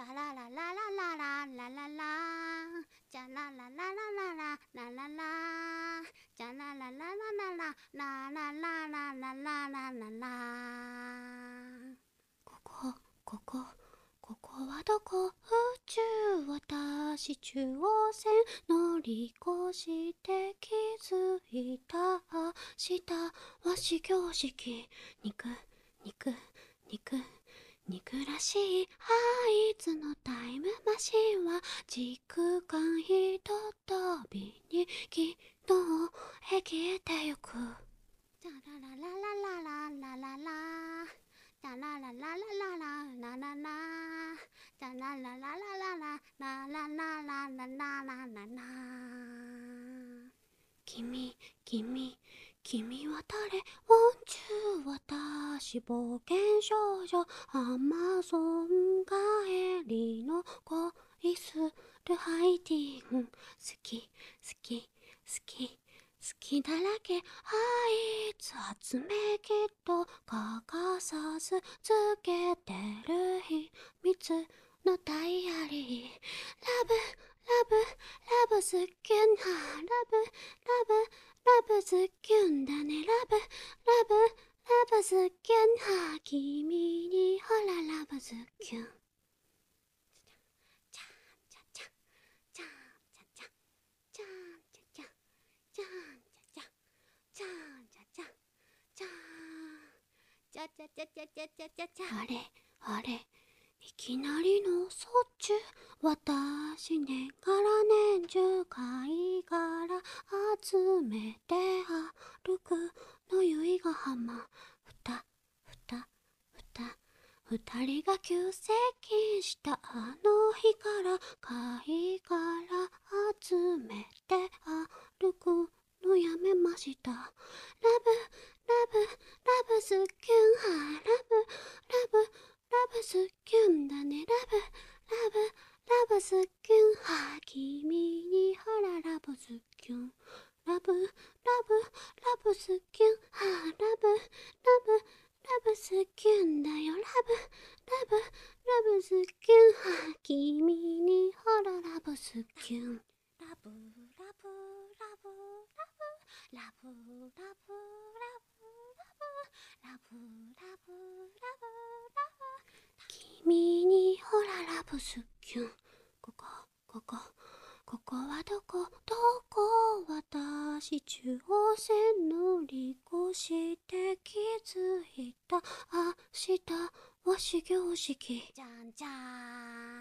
ララララララララ。じゃらららららららららじゃららららららららららららららここここここはどこ？宇宙私中央線。乗り越して気づいた。明日は始業式。肉肉肉。憎らしいあいつのタイムマシンは時間ひとたびにきっと消えてゆく。じゃらららららららららじゃらららららららららじゃらららららららららららららら君君君は誰？ウォンチュ私冒険少女アマゾン帰りの恋するハイティン好き好き好き好きだらけあいつ集めきっと欠かさずつけてる秘密のダイアリー。ラブラブラブスキュンハラブラブラブズキュンだね。ラブラブブズキュン。は君にほらラブズキュン。あれあれいきなりのそっちゅう私年から年中貝殻集めて二人が急接近したあの日から貝殻集めて歩くのやめました。ラブラブラブスキュン。ハラブラブラブスキュンだね。ラブラブラブスキュン。は君にほらラブスキュン。ラブラブラブスキュン。はラブラブラブスキュンだよ。ラブラブラブスキュン。君にほらラブスキュン。ラブラブラブラブラブラブラブラブラブラブラブ君にほらラブスキュンここここここはどこどこ私中央線乗り越して気づいた。明日は始業式。じゃんじゃーん。